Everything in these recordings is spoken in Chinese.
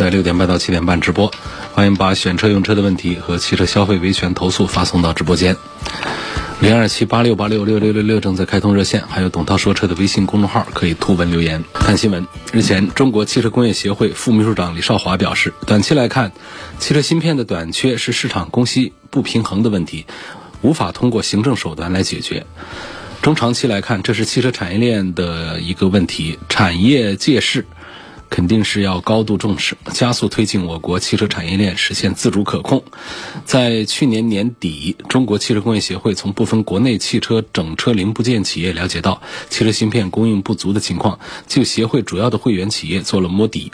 在六点半到七点半直播，欢迎把选车用车的问题和汽车消费维权投诉发送到直播间。零二七八六八六六六六六正在开通热线，还有董涛说车的微信公众号可以图文留言。看新闻，日前，中国汽车工业协会副秘书长李少华表示，短期来看，汽车芯片的短缺是市场供需不平衡的问题，无法通过行政手段来解决。中长期来看，这是汽车产业链的一个问题，产业借势。肯定是要高度重视，加速推进我国汽车产业链实现自主可控。在去年年底，中国汽车工业协会从部分国内汽车整车零部件企业了解到汽车芯片供应不足的情况，就协会主要的会员企业做了摸底。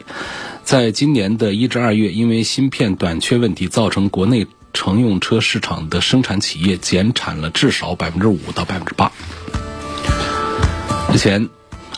在今年的一至二月，因为芯片短缺问题，造成国内乘用车市场的生产企业减产了至少百分之五到百分之八。之前。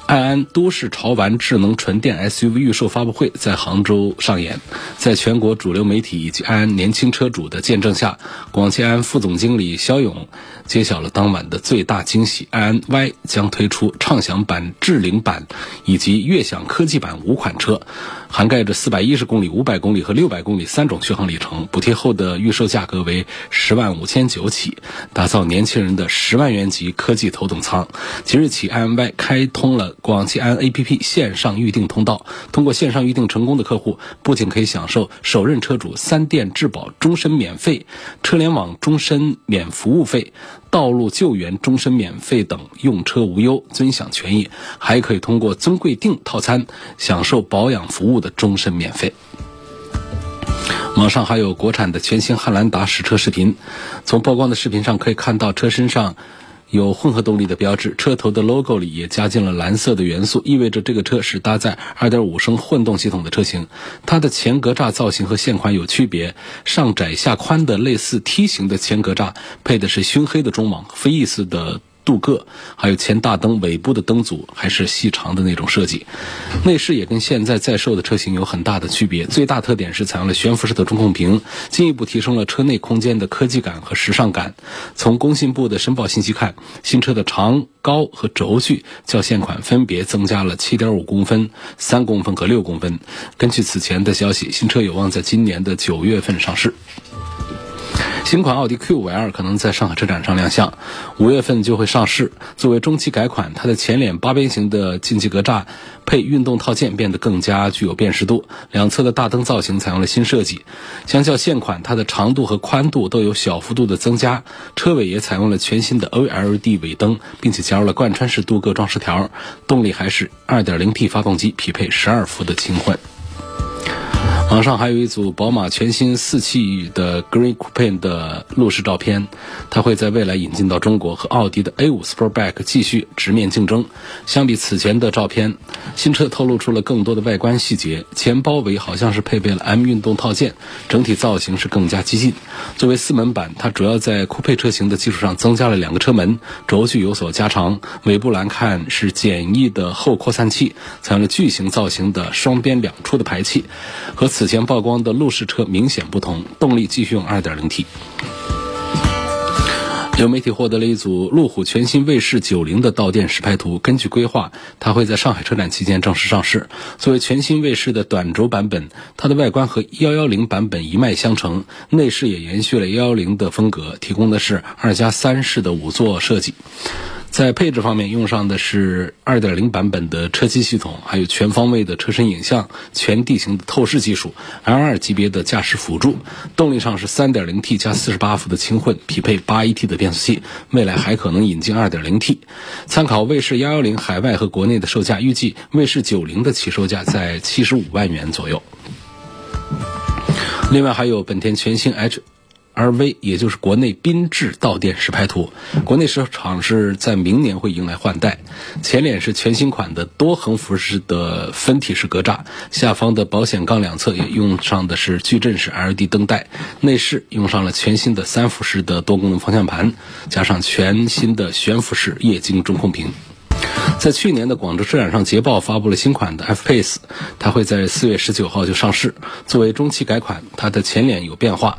爱安都市潮玩智能纯电 SUV 预售发布会在杭州上演，在全国主流媒体以及安安年轻车主的见证下，广汽安副总经理肖勇揭晓了当晚的最大惊喜：安安 Y 将推出畅享版、智领版以及悦享科技版五款车。涵盖着四百一十公里、五百公里和六百公里三种续航里程，补贴后的预售价格为十万五千九起，打造年轻人的十万元级科技头等舱。即日起，iMY 开通了广汽安 APP 线上预订通道，通过线上预订成功的客户，不仅可以享受首任车主三电质保终身免费、车联网终身免服务费。道路救援终身免费等用车无忧尊享权益，还可以通过尊贵订套餐享受保养服务的终身免费。网上还有国产的全新汉兰达实车视频，从曝光的视频上可以看到车身上。有混合动力的标志，车头的 logo 里也加进了蓝色的元素，意味着这个车是搭载2.5升混动系统的车型。它的前格栅造型和现款有区别，上窄下宽的类似梯形的前格栅，配的是熏黑的中网，飞翼式的。镀铬，还有前大灯尾部的灯组还是细长的那种设计，内饰也跟现在在售的车型有很大的区别。最大特点是采用了悬浮式的中控屏，进一步提升了车内空间的科技感和时尚感。从工信部的申报信息看，新车的长、高和轴距较现款分别增加了7.5公分、3公分和6公分。根据此前的消息，新车有望在今年的九月份上市。新款奥迪 Q5L 可能在上海车展上亮相，五月份就会上市。作为中期改款，它的前脸八边形的进气格栅配运动套件变得更加具有辨识度，两侧的大灯造型采用了新设计。相较现款，它的长度和宽度都有小幅度的增加，车尾也采用了全新的 OLED 尾灯，并且加入了贯穿式镀铬装饰条。动力还是 2.0T 发动机，匹配12伏的轻混。网上还有一组宝马全新四系的 Green Coupe 的路试照片，它会在未来引进到中国，和奥迪的 A5 Sportback 继续直面竞争。相比此前的照片，新车透露出了更多的外观细节，前包围好像是配备了 M 运动套件，整体造型是更加激进。作为四门版，它主要在酷配车型的基础上增加了两个车门，轴距有所加长。尾部栏看是简易的后扩散器，采用了巨型造型的双边两出的排气，和。此前曝光的路试车明显不同，动力继续用 2.0T。有媒体获得了一组路虎全新卫士90的到店实拍图，根据规划，它会在上海车展期间正式上市。作为全新卫士的短轴版本，它的外观和110版本一脉相承，内饰也延续了110的风格，提供的是二加三式的五座设计。在配置方面，用上的是2.0版本的车机系统，还有全方位的车身影像、全地形的透视技术、L2 级别的驾驶辅助。动力上是 3.0T 加48伏的轻混，匹配 8AT 的变速器，未来还可能引进 2.0T。参考卫士110海外和国内的售价，预计卫士90的起售价在75万元左右。另外还有本田全新 H。RV，也就是国内缤智到店实拍图。国内市场是在明年会迎来换代，前脸是全新款的多横幅式的分体式格栅，下方的保险杠两侧也用上的是矩阵式 LED 灯带，内饰用上了全新的三幅式的多功能方向盘，加上全新的悬浮式液晶中控屏。在去年的广州车展上，捷豹发布了新款的 F-Pace，它会在四月十九号就上市。作为中期改款，它的前脸有变化，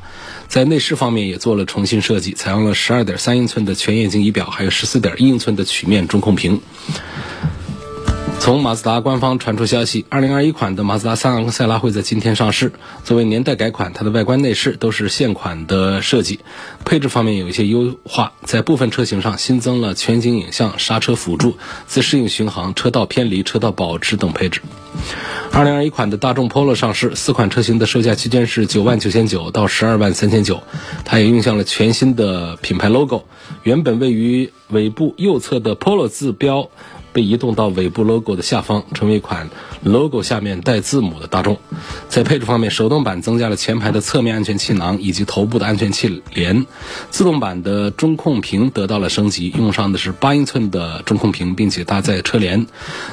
在内饰方面也做了重新设计，采用了十二点三英寸的全液晶仪表，还有十四点一英寸的曲面中控屏。从马自达官方传出消息，2021款的马自达三昂克赛拉会在今天上市。作为年代改款，它的外观内饰都是现款的设计，配置方面有一些优化，在部分车型上新增了全景影像、刹车辅助、自适应巡航、车道偏离、车道保持等配置。2021款的大众 Polo 上市，四款车型的售价区间是九万九千九到十二万三千九，它也用上了全新的品牌 logo，原本位于尾部右侧的 Polo 字标。被移动到尾部 logo 的下方，成为一款 logo 下面带字母的大众。在配置方面，手动版增加了前排的侧面安全气囊以及头部的安全气帘，自动版的中控屏得到了升级，用上的是八英寸的中控屏，并且搭载车联。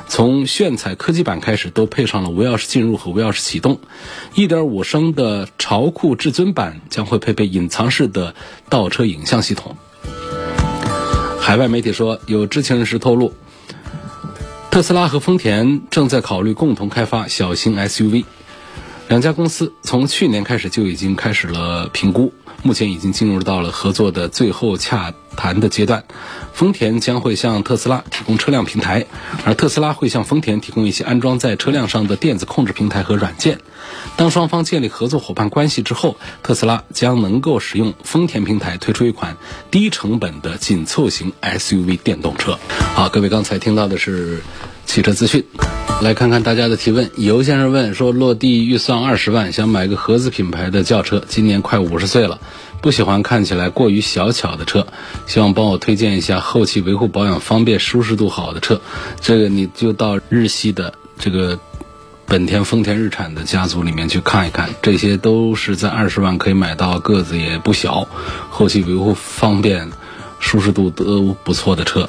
从炫彩科技版开始，都配上了无钥匙进入和无钥匙启动。1.5升的潮酷至尊版将会配备隐藏式的倒车影像系统。海外媒体说，有知情人士透露。特斯拉和丰田正在考虑共同开发小型 SUV，两家公司从去年开始就已经开始了评估，目前已经进入到了合作的最后洽谈的阶段。丰田将会向特斯拉提供车辆平台，而特斯拉会向丰田提供一些安装在车辆上的电子控制平台和软件。当双方建立合作伙伴关系之后，特斯拉将能够使用丰田平台推出一款低成本的紧凑型 SUV 电动车。好，各位刚才听到的是汽车资讯，来看看大家的提问。尤先生问说，落地预算二十万，想买个合资品牌的轿车，今年快五十岁了，不喜欢看起来过于小巧的车，希望帮我推荐一下后期维护保养方便、舒适度好的车。这个你就到日系的这个。本田、丰田、日产的家族里面去看一看，这些都是在二十万可以买到，个子也不小，后期维护方便、舒适度都不错的车。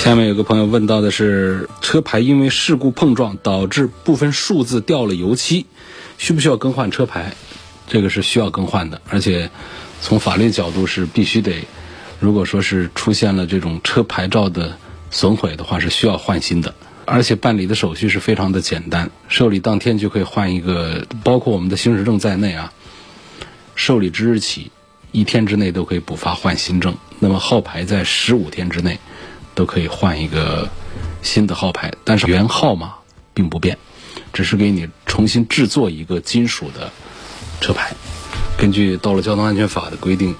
下面有个朋友问到的是，车牌因为事故碰撞导致部分数字掉了油漆，需不需要更换车牌？这个是需要更换的，而且从法律角度是必须得，如果说是出现了这种车牌照的损毁的话，是需要换新的。而且办理的手续是非常的简单，受理当天就可以换一个，包括我们的行驶证在内啊。受理之日起，一天之内都可以补发换新证。那么号牌在十五天之内都可以换一个新的号牌，但是原号码并不变，只是给你重新制作一个金属的车牌。根据《道路交通安全法》的规定，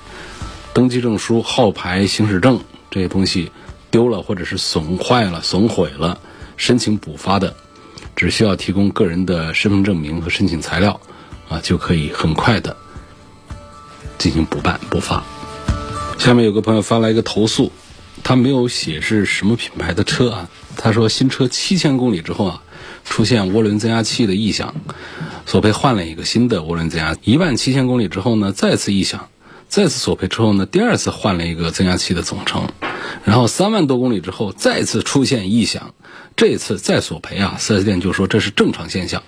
登记证书、号牌、行驶证这些东西丢了或者是损坏了、损毁了。申请补发的，只需要提供个人的身份证明和申请材料，啊，就可以很快的进行补办补发。下面有个朋友发来一个投诉，他没有写是什么品牌的车啊？他说新车七千公里之后啊，出现涡轮增压器的异响，索赔换了一个新的涡轮增压。一万七千公里之后呢，再次异响，再次索赔之后呢，第二次换了一个增压器的总成，然后三万多公里之后再次出现异响。这次再索赔啊，4S 店就说这是正常现象，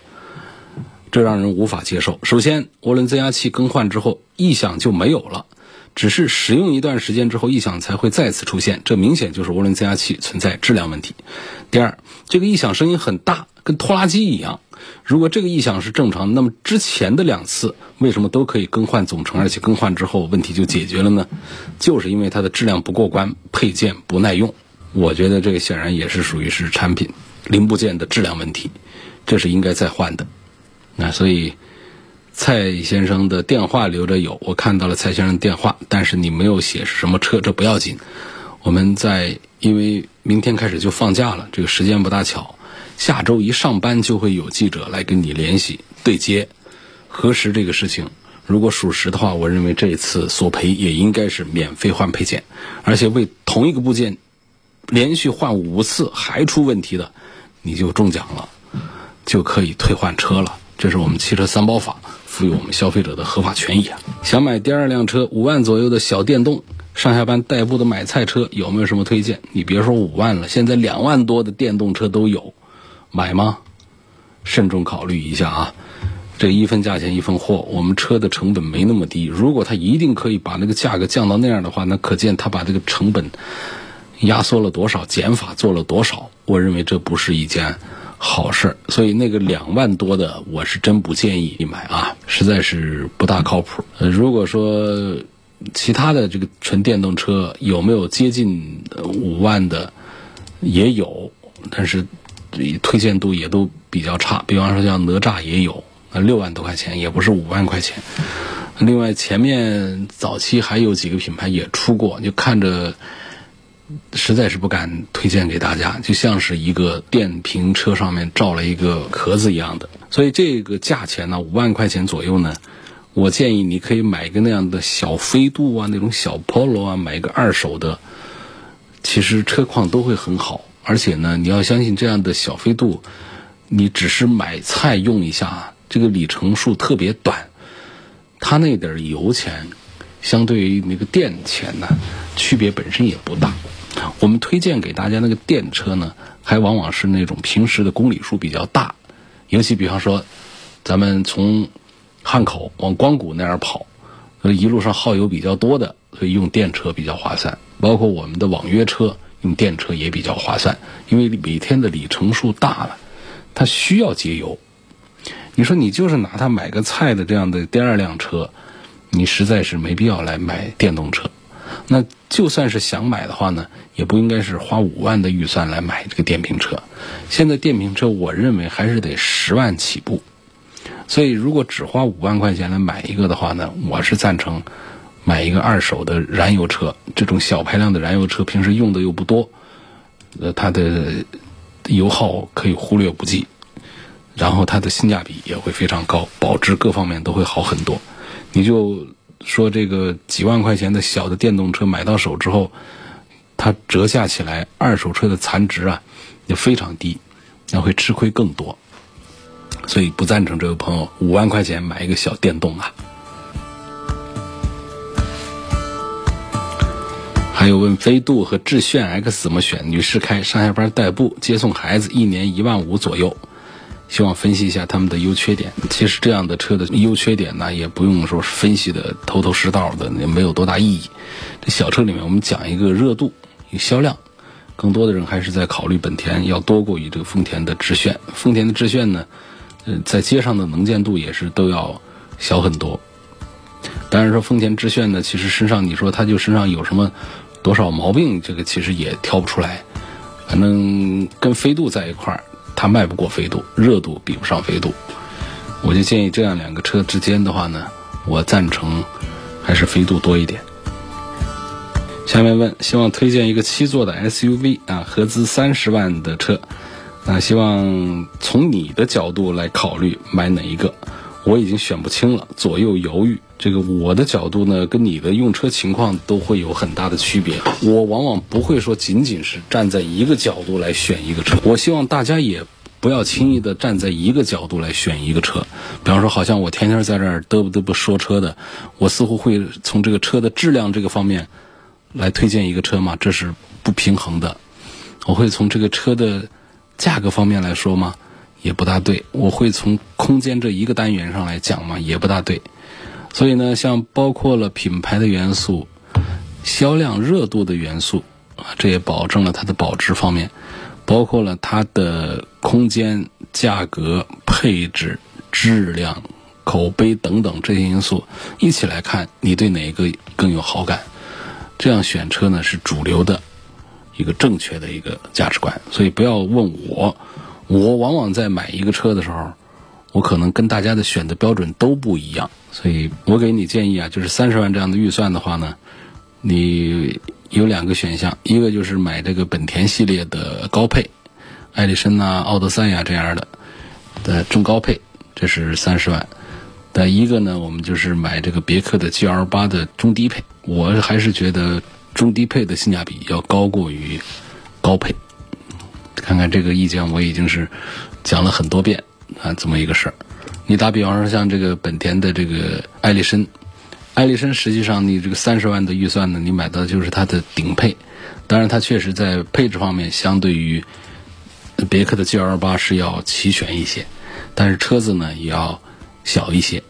这让人无法接受。首先，涡轮增压器更换之后异响就没有了，只是使用一段时间之后异响才会再次出现，这明显就是涡轮增压器存在质量问题。第二，这个异响声音很大，跟拖拉机一样。如果这个异响是正常，那么之前的两次为什么都可以更换总成，而且更换之后问题就解决了呢？就是因为它的质量不过关，配件不耐用。我觉得这个显然也是属于是产品零部件的质量问题，这是应该再换的。那所以蔡先生的电话留着有，我看到了蔡先生电话，但是你没有写是什么车，这不要紧。我们在因为明天开始就放假了，这个时间不大巧，下周一上班就会有记者来跟你联系对接核实这个事情。如果属实的话，我认为这一次索赔也应该是免费换配件，而且为同一个部件。连续换五次还出问题的，你就中奖了，就可以退换车了。这是我们汽车三包法赋予我们消费者的合法权益啊。想买第二辆车，五万左右的小电动，上下班代步的买菜车，有没有什么推荐？你别说五万了，现在两万多的电动车都有，买吗？慎重考虑一下啊。这一分价钱一分货，我们车的成本没那么低。如果他一定可以把那个价格降到那样的话，那可见他把这个成本压缩了多少，减法做了多少。我认为这不是一件好事儿所以那个两万多的，我是真不建议你买啊，实在是不大靠谱。如果说其他的这个纯电动车有没有接近五万的，也有，但是推荐度也都比较差。比方说像哪吒也有。呃，六万多块钱也不是五万块钱。另外，前面早期还有几个品牌也出过，就看着实在是不敢推荐给大家，就像是一个电瓶车上面罩了一个壳子一样的。所以这个价钱呢，五万块钱左右呢，我建议你可以买一个那样的小飞度啊，那种小 Polo 啊，买一个二手的，其实车况都会很好。而且呢，你要相信这样的小飞度，你只是买菜用一下。这个里程数特别短，它那点油钱，相对于那个电钱呢，区别本身也不大。我们推荐给大家那个电车呢，还往往是那种平时的公里数比较大，尤其比方说，咱们从汉口往光谷那样跑，一路上耗油比较多的，所以用电车比较划算。包括我们的网约车用电车也比较划算，因为每天的里程数大了，它需要节油。你说你就是拿它买个菜的这样的第二辆车，你实在是没必要来买电动车。那就算是想买的话呢，也不应该是花五万的预算来买这个电瓶车。现在电瓶车我认为还是得十万起步。所以如果只花五万块钱来买一个的话呢，我是赞成买一个二手的燃油车。这种小排量的燃油车平时用的又不多，呃，它的油耗可以忽略不计。然后它的性价比也会非常高，保值各方面都会好很多。你就说这个几万块钱的小的电动车买到手之后，它折价起来，二手车的残值啊也非常低，那会吃亏更多。所以不赞成这位朋友五万块钱买一个小电动啊。还有问飞度和致炫 X 怎么选？女士开，上下班代步，接送孩子，一年一万五左右。希望分析一下他们的优缺点。其实这样的车的优缺点呢，也不用说分析的头头是道的，也没有多大意义。这小车里面，我们讲一个热度、一个销量，更多的人还是在考虑本田要多过于这个丰田的致炫。丰田的致炫呢，嗯，在街上的能见度也是都要小很多。当然说丰田致炫呢，其实身上你说它就身上有什么多少毛病，这个其实也挑不出来。反正跟飞度在一块儿。它卖不过飞度，热度比不上飞度，我就建议这样两个车之间的话呢，我赞成还是飞度多一点。下面问，希望推荐一个七座的 SUV 啊，合资三十万的车，啊，希望从你的角度来考虑买哪一个。我已经选不清了，左右犹豫。这个我的角度呢，跟你的用车情况都会有很大的区别。我往往不会说仅仅是站在一个角度来选一个车。我希望大家也不要轻易的站在一个角度来选一个车。比方说，好像我天天在这儿嘚不嘚不说车的，我似乎会从这个车的质量这个方面来推荐一个车嘛？这是不平衡的。我会从这个车的价格方面来说吗？也不大对，我会从空间这一个单元上来讲嘛，也不大对。所以呢，像包括了品牌的元素、销量热度的元素啊，这也保证了它的保值方面，包括了它的空间、价格、配置、质量、口碑等等这些因素一起来看，你对哪一个更有好感？这样选车呢是主流的一个正确的一个价值观。所以不要问我。我往往在买一个车的时候，我可能跟大家的选择标准都不一样，所以我给你建议啊，就是三十万这样的预算的话呢，你有两个选项，一个就是买这个本田系列的高配，艾力绅呐、奥德赛呀这样的的中高配，这是三十万；但一个呢，我们就是买这个别克的 GL 八的中低配，我还是觉得中低配的性价比要高过于高配。看看这个意见，我已经是讲了很多遍啊，这么一个事儿。你打比方说像这个本田的这个艾力绅，艾力绅实际上你这个三十万的预算呢，你买到就是它的顶配，当然它确实在配置方面相对于别克的 GL 八是要齐全一些，但是车子呢也要小一些、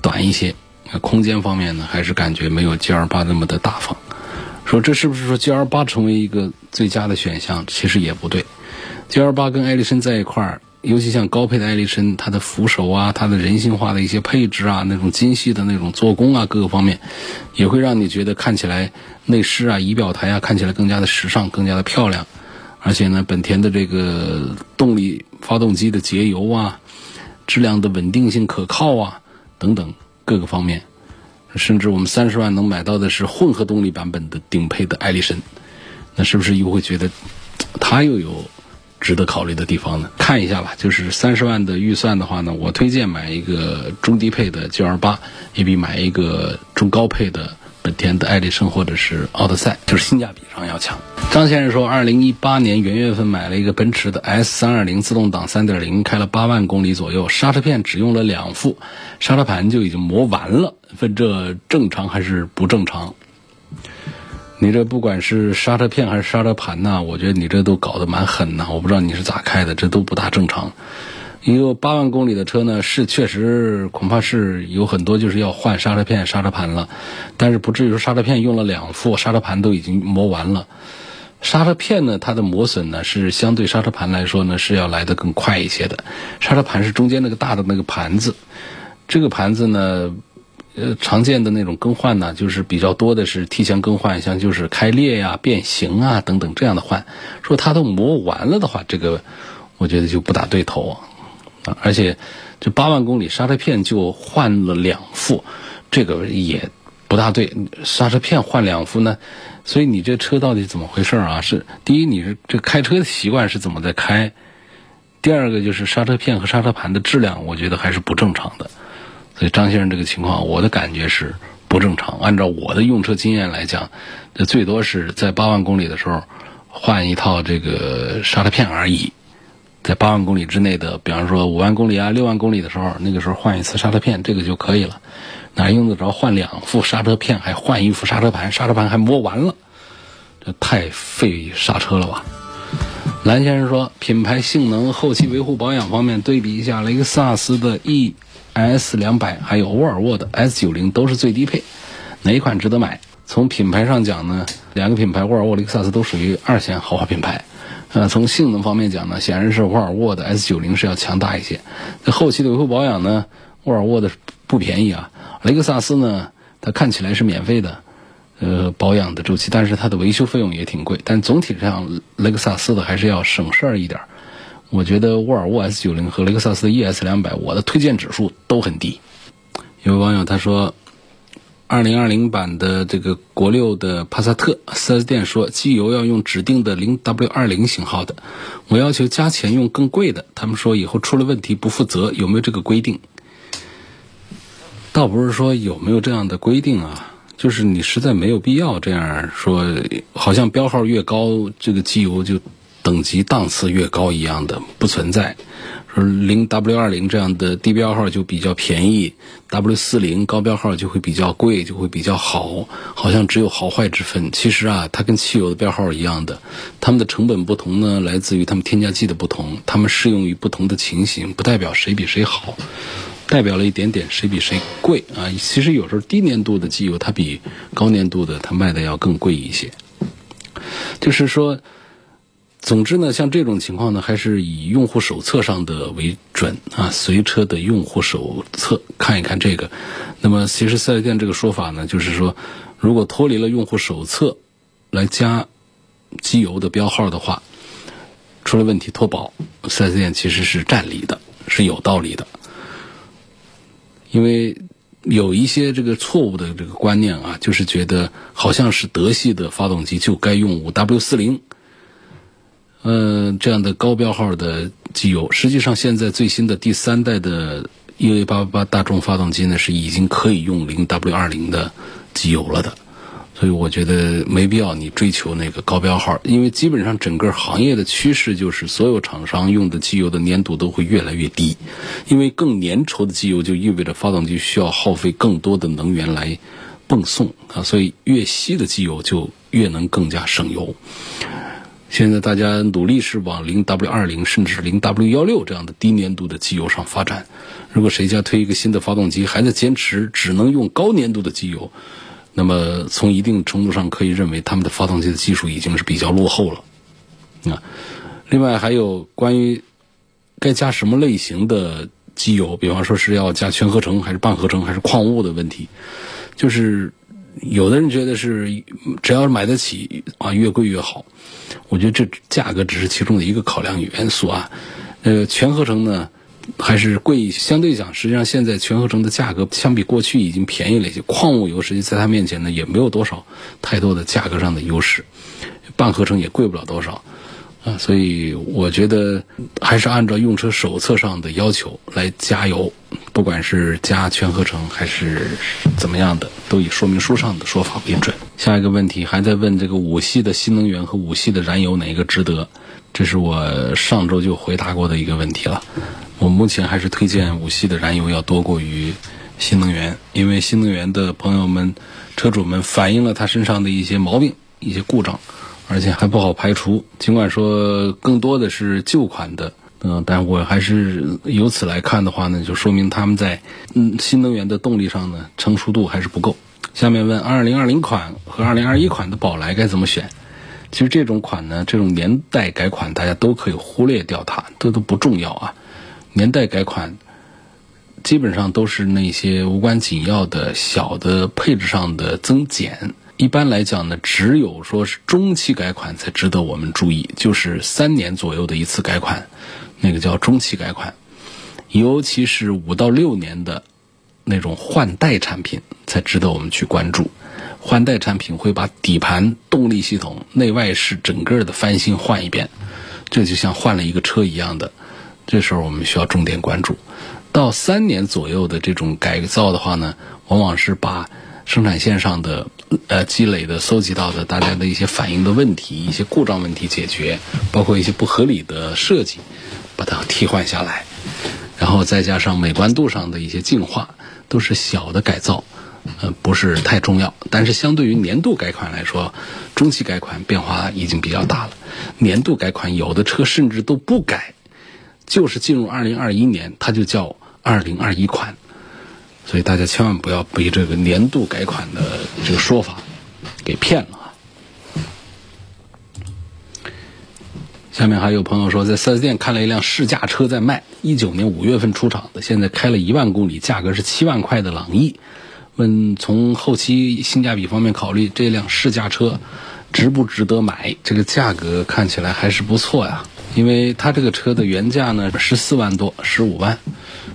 短一些，空间方面呢还是感觉没有 GL 八那么的大方。说这是不是说 GL 八成为一个最佳的选项？其实也不对，GL 八跟艾力绅在一块儿，尤其像高配的艾力绅，它的扶手啊，它的人性化的一些配置啊，那种精细的那种做工啊，各个方面，也会让你觉得看起来内饰啊、仪表台啊，看起来更加的时尚，更加的漂亮。而且呢，本田的这个动力发动机的节油啊，质量的稳定性可靠啊，等等各个方面。甚至我们三十万能买到的是混合动力版本的顶配的艾力绅，那是不是又会觉得它又有值得考虑的地方呢？看一下吧，就是三十万的预算的话呢，我推荐买一个中低配的 G L 八，也比买一个中高配的。本田的艾力绅或者是奥德赛，就是性价比上要强。张先生说，二零一八年元月份买了一个奔驰的 S 三二零自动挡三点零，开了八万公里左右，刹车片只用了两副，刹车盘就已经磨完了。问这正常还是不正常？你这不管是刹车片还是刹车盘呢，我觉得你这都搞得蛮狠的。我不知道你是咋开的，这都不大正常。一个八万公里的车呢，是确实恐怕是有很多就是要换刹车片、刹车盘了，但是不至于说刹车片用了两副，刹车盘都已经磨完了。刹车片呢，它的磨损呢是相对刹车盘来说呢是要来的更快一些的。刹车盘是中间那个大的那个盘子，这个盘子呢，呃，常见的那种更换呢，就是比较多的是提前更换，像就是开裂呀、变形啊等等这样的换。说它都磨完了的话，这个我觉得就不大对头啊。而且，这八万公里刹车片就换了两副，这个也不大对。刹车片换两副呢，所以你这车到底怎么回事啊？是第一，你是这开车的习惯是怎么在开？第二个就是刹车片和刹车盘的质量，我觉得还是不正常的。所以张先生这个情况，我的感觉是不正常。按照我的用车经验来讲，这最多是在八万公里的时候换一套这个刹车片而已。在八万公里之内的，比方说五万公里啊、六万公里的时候，那个时候换一次刹车片，这个就可以了。哪用得着换两副刹车片，还换一副刹车盘？刹车盘还磨完了，这太费刹车了吧？蓝先生说，品牌性能、后期维护保养方面对比一下，雷克萨斯的 S 两百还有沃尔沃的 S 九零都是最低配，哪一款值得买？从品牌上讲呢，两个品牌沃尔沃、雷克萨斯都属于二线豪华品牌。呃，从性能方面讲呢，显然是沃尔沃的 S 九零是要强大一些。那后期的维护保养呢，沃尔沃的不便宜啊。雷克萨斯呢，它看起来是免费的，呃，保养的周期，但是它的维修费用也挺贵。但总体上，雷克萨斯的还是要省事儿一点。我觉得沃尔沃 S 九零和雷克萨斯 ES 两百，我的推荐指数都很低。有位网友他说。二零二零版的这个国六的帕萨特四 S 店说，机油要用指定的零 W 二零型号的，我要求加钱用更贵的，他们说以后出了问题不负责，有没有这个规定？倒不是说有没有这样的规定啊，就是你实在没有必要这样说，好像标号越高，这个机油就等级档次越高一样的，不存在。说零 W 二零这样的低标号就比较便宜，W 四零高标号就会比较贵，就会比较好，好像只有好坏之分。其实啊，它跟汽油的标号一样的，它们的成本不同呢，来自于它们添加剂的不同，它们适用于不同的情形，不代表谁比谁好，代表了一点点谁比谁贵啊。其实有时候低粘度的机油它比高粘度的它卖的要更贵一些，就是说。总之呢，像这种情况呢，还是以用户手册上的为准啊。随车的用户手册看一看这个。那么，其实四 S 店这个说法呢，就是说，如果脱离了用户手册来加机油的标号的话，出了问题脱保，四 S 店其实是占理的，是有道理的。因为有一些这个错误的这个观念啊，就是觉得好像是德系的发动机就该用五 W 四零。嗯，这样的高标号的机油，实际上现在最新的第三代的 EA 八八八大众发动机呢，是已经可以用零 W 二零的机油了的。所以我觉得没必要你追求那个高标号，因为基本上整个行业的趋势就是所有厂商用的机油的粘度都会越来越低，因为更粘稠的机油就意味着发动机需要耗费更多的能源来泵送啊，所以越稀的机油就越能更加省油。现在大家努力是往零 W 二零甚至零 W 幺六这样的低粘度的机油上发展。如果谁家推一个新的发动机，还在坚持只能用高粘度的机油。那么，从一定程度上可以认为，他们的发动机的技术已经是比较落后了。啊，另外还有关于该加什么类型的机油，比方说是要加全合成还是半合成还是矿物的问题，就是有的人觉得是只要是买得起啊，越贵越好。我觉得这价格只是其中的一个考量元素啊。呃，全合成呢？还是贵，相对讲，实际上现在全合成的价格相比过去已经便宜了一些。矿物油实际在它面前呢，也没有多少太多的价格上的优势。半合成也贵不了多少，啊，所以我觉得还是按照用车手册上的要求来加油，不管是加全合成还是怎么样的，都以说明书上的说法为准。下一个问题还在问这个五系的新能源和五系的燃油哪一个值得？这是我上周就回答过的一个问题了。我目前还是推荐五系的燃油要多过于新能源，因为新能源的朋友们、车主们反映了他身上的一些毛病、一些故障，而且还不好排除。尽管说更多的是旧款的，嗯，但我还是由此来看的话呢，就说明他们在嗯新能源的动力上呢成熟度还是不够。下面问二零二零款和二零二一款的宝来该怎么选？其实这种款呢，这种年代改款大家都可以忽略掉它，这都不重要啊。年代改款基本上都是那些无关紧要的小的配置上的增减。一般来讲呢，只有说是中期改款才值得我们注意，就是三年左右的一次改款，那个叫中期改款。尤其是五到六年的那种换代产品才值得我们去关注。换代产品会把底盘、动力系统、内外饰整个的翻新换一遍，这就像换了一个车一样的。这时候我们需要重点关注，到三年左右的这种改造的话呢，往往是把生产线上的呃积累的、搜集到的大家的一些反映的问题、一些故障问题解决，包括一些不合理的设计，把它替换下来，然后再加上美观度上的一些净化，都是小的改造，呃，不是太重要。但是相对于年度改款来说，中期改款变化已经比较大了。年度改款有的车甚至都不改。就是进入二零二一年，它就叫二零二一款，所以大家千万不要被这个年度改款的这个说法给骗了啊！下面还有朋友说，在四 S 店看了一辆试驾车在卖，一九年五月份出厂的，现在开了一万公里，价格是七万块的朗逸，问从后期性价比方面考虑，这辆试驾车值不值得买？这个价格看起来还是不错呀。因为它这个车的原价呢十四万多，十五万，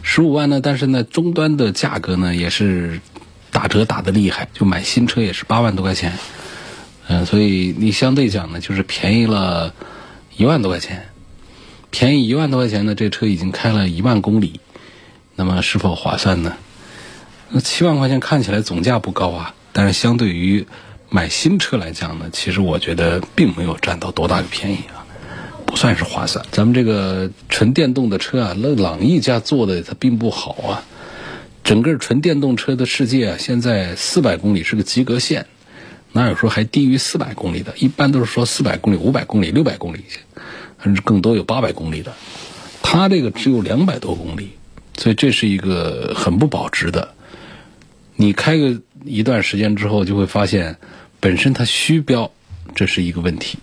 十五万呢，但是呢终端的价格呢也是打折打的厉害，就买新车也是八万多块钱，嗯，所以你相对讲呢就是便宜了一万多块钱，便宜一万多块钱呢，这车已经开了一万公里，那么是否划算呢？那七万块钱看起来总价不高啊，但是相对于买新车来讲呢，其实我觉得并没有占到多大的便宜啊。不算是划算。咱们这个纯电动的车啊，那朗逸家做的它并不好啊。整个纯电动车的世界啊，现在四百公里是个及格线，哪有说还低于四百公里的？一般都是说四百公里、五百公里、六百公里，甚至更多有八百公里的。它这个只有两百多公里，所以这是一个很不保值的。你开个一段时间之后，就会发现本身它虚标，这是一个问题。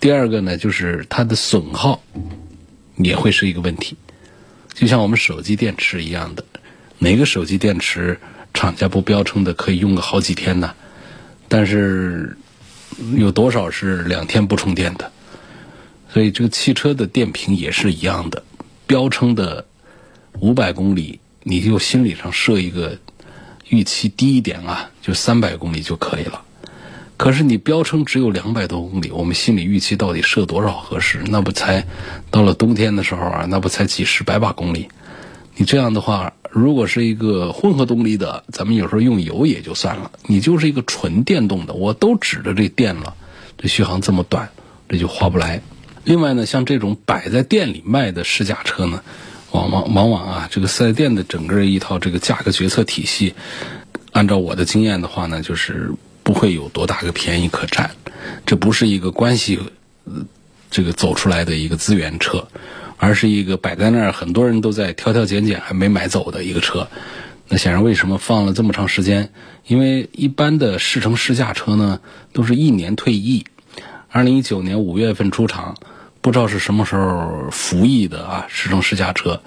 第二个呢，就是它的损耗也会是一个问题，就像我们手机电池一样的，哪个手机电池厂家不标称的可以用个好几天呢？但是有多少是两天不充电的？所以这个汽车的电瓶也是一样的，标称的五百公里，你就心理上设一个预期低一点啊，就三百公里就可以了。可是你标称只有两百多公里，我们心理预期到底设多少合适？那不才到了冬天的时候啊，那不才几十百把公里？你这样的话，如果是一个混合动力的，咱们有时候用油也就算了。你就是一个纯电动的，我都指着这电了，这续航这么短，这就划不来。另外呢，像这种摆在店里卖的试驾车呢，往往往往啊，这个四 S 店的整个一套这个价格决策体系，按照我的经验的话呢，就是不会有多大个便宜可占。这不是一个关系，这个走出来的一个资源车。而是一个摆在那儿，很多人都在挑挑拣拣还没买走的一个车。那显然，为什么放了这么长时间？因为一般的试乘试驾车呢，都是一年退役。二零一九年五月份出厂，不知道是什么时候服役的啊？试乘试驾车，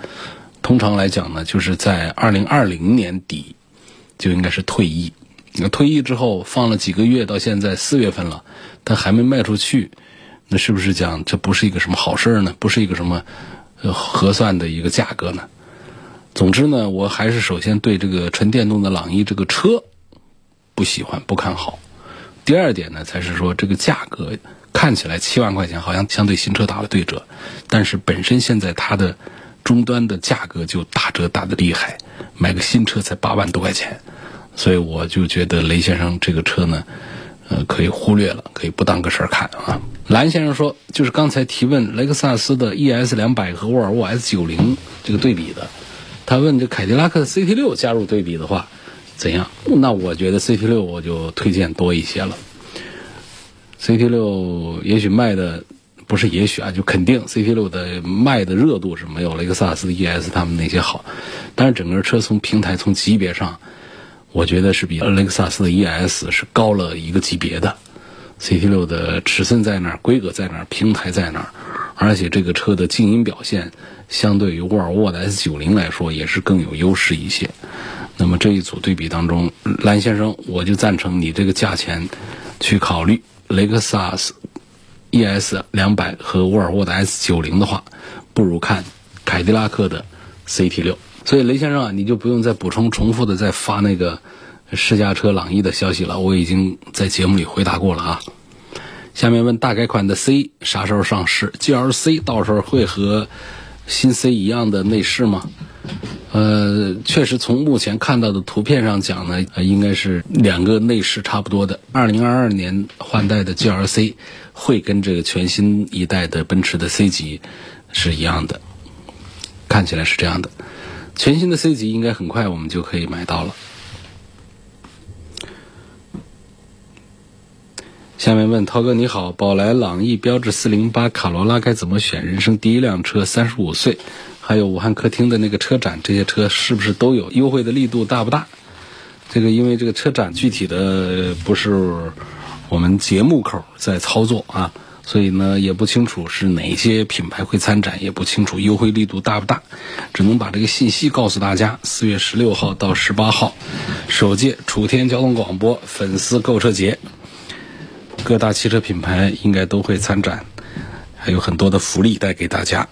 通常来讲呢，就是在二零二零年底就应该是退役。那退役之后放了几个月，到现在四月份了，它还没卖出去。那是不是讲这不是一个什么好事呢？不是一个什么呃合算的一个价格呢？总之呢，我还是首先对这个纯电动的朗逸这个车不喜欢、不看好。第二点呢，才是说这个价格看起来七万块钱好像相对新车打了对折，但是本身现在它的终端的价格就打折打的厉害，买个新车才八万多块钱，所以我就觉得雷先生这个车呢。呃，可以忽略了，可以不当个事儿看啊。蓝先生说，就是刚才提问雷克萨斯的 ES 两百和沃尔沃 S 九零这个对比的，他问这凯迪拉克 CT 六加入对比的话怎样？那我觉得 CT 六我就推荐多一些了。CT 六也许卖的不是也许啊，就肯定 CT 六的卖的热度是没有雷克萨斯 ES 他们那些好，但是整个车从平台从级别上。我觉得是比雷克萨斯的 ES 是高了一个级别的，CT6 的尺寸在那儿，规格在那儿，平台在那儿，而且这个车的静音表现相对于沃尔沃的 S90 来说也是更有优势一些。那么这一组对比当中，蓝先生，我就赞成你这个价钱去考虑雷克萨斯 ES 两百和沃尔沃的 S90 的话，不如看凯迪拉克的 CT6。所以雷先生啊，你就不用再补充重复的再发那个试驾车朗逸的消息了，我已经在节目里回答过了啊。下面问大改款的 C 啥时候上市？GLC 到时候会和新 C 一样的内饰吗？呃，确实从目前看到的图片上讲呢，应该是两个内饰差不多的。二零二二年换代的 GLC 会跟这个全新一代的奔驰的 C 级是一样的，看起来是这样的。全新的 C 级应该很快我们就可以买到了。下面问涛哥你好，宝来、朗逸、标致四零八、卡罗拉该怎么选？人生第一辆车，三十五岁，还有武汉客厅的那个车展，这些车是不是都有优惠的力度大不大？这个因为这个车展具体的不是我们节目口在操作啊。所以呢，也不清楚是哪些品牌会参展，也不清楚优惠力度大不大，只能把这个信息告诉大家：四月十六号到十八号，首届楚天交通广播粉丝购车节，各大汽车品牌应该都会参展，还有很多的福利带给大家。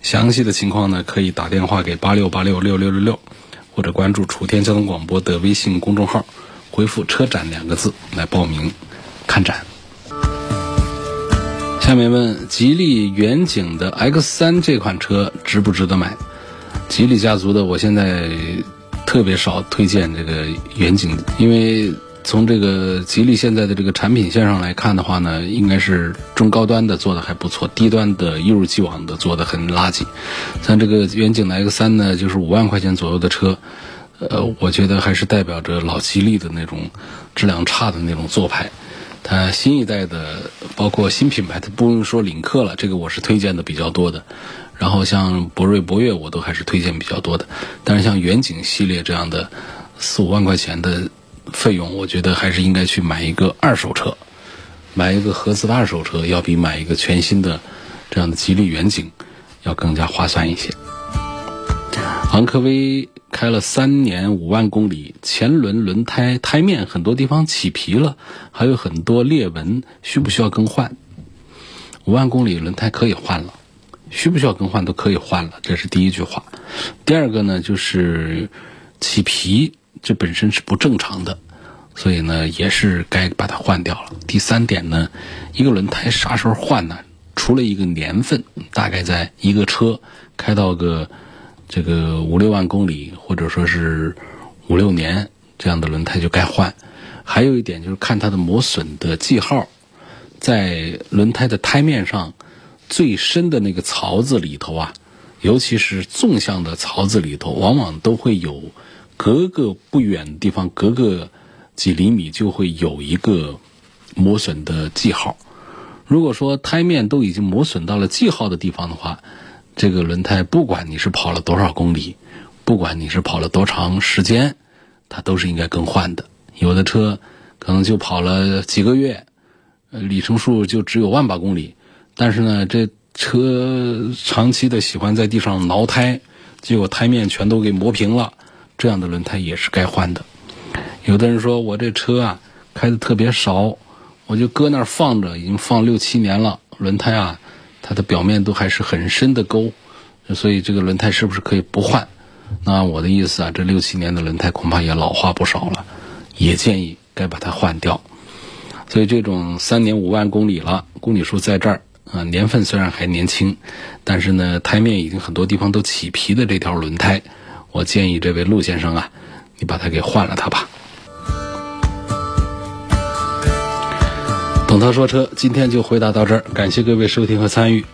详细的情况呢，可以打电话给八六八六六六六六，或者关注楚天交通广播的微信公众号，回复“车展”两个字来报名看展。下面问吉利远景的 X 三这款车值不值得买？吉利家族的，我现在特别少推荐这个远景，因为从这个吉利现在的这个产品线上来看的话呢，应该是中高端的做的还不错，低端的一如既往的做的很垃圾。像这个远景的 X 三呢，就是五万块钱左右的车，呃，我觉得还是代表着老吉利的那种质量差的那种做派。它新一代的，包括新品牌，它不用说领克了，这个我是推荐的比较多的。然后像博瑞、博越，我都还是推荐比较多的。但是像远景系列这样的四五万块钱的费用，我觉得还是应该去买一个二手车，买一个合资的二手车，要比买一个全新的这样的吉利远景要更加划算一些。昂科威。开了三年五万公里，前轮轮胎胎面很多地方起皮了，还有很多裂纹，需不需要更换？五万公里轮胎可以换了，需不需要更换都可以换了，这是第一句话。第二个呢，就是起皮这本身是不正常的，所以呢也是该把它换掉了。第三点呢，一个轮胎啥时候换呢？除了一个年份，大概在一个车开到个。这个五六万公里或者说是五六年这样的轮胎就该换。还有一点就是看它的磨损的记号，在轮胎的胎面上最深的那个槽子里头啊，尤其是纵向的槽子里头，往往都会有隔个不远的地方，隔个几厘米就会有一个磨损的记号。如果说胎面都已经磨损到了记号的地方的话，这个轮胎不管你是跑了多少公里，不管你是跑了多长时间，它都是应该更换的。有的车可能就跑了几个月，里程数就只有万把公里，但是呢，这车长期的喜欢在地上挠胎，结果胎面全都给磨平了，这样的轮胎也是该换的。有的人说我这车啊开的特别少，我就搁那儿放着，已经放六七年了，轮胎啊它的表面都还是很深的沟，所以这个轮胎是不是可以不换？那我的意思啊，这六七年的轮胎恐怕也老化不少了。也建议该把它换掉，所以这种三年五万公里了，公里数在这儿啊，年份虽然还年轻，但是呢，胎面已经很多地方都起皮的这条轮胎，我建议这位陆先生啊，你把它给换了它吧。董涛说车，今天就回答到这儿，感谢各位收听和参与。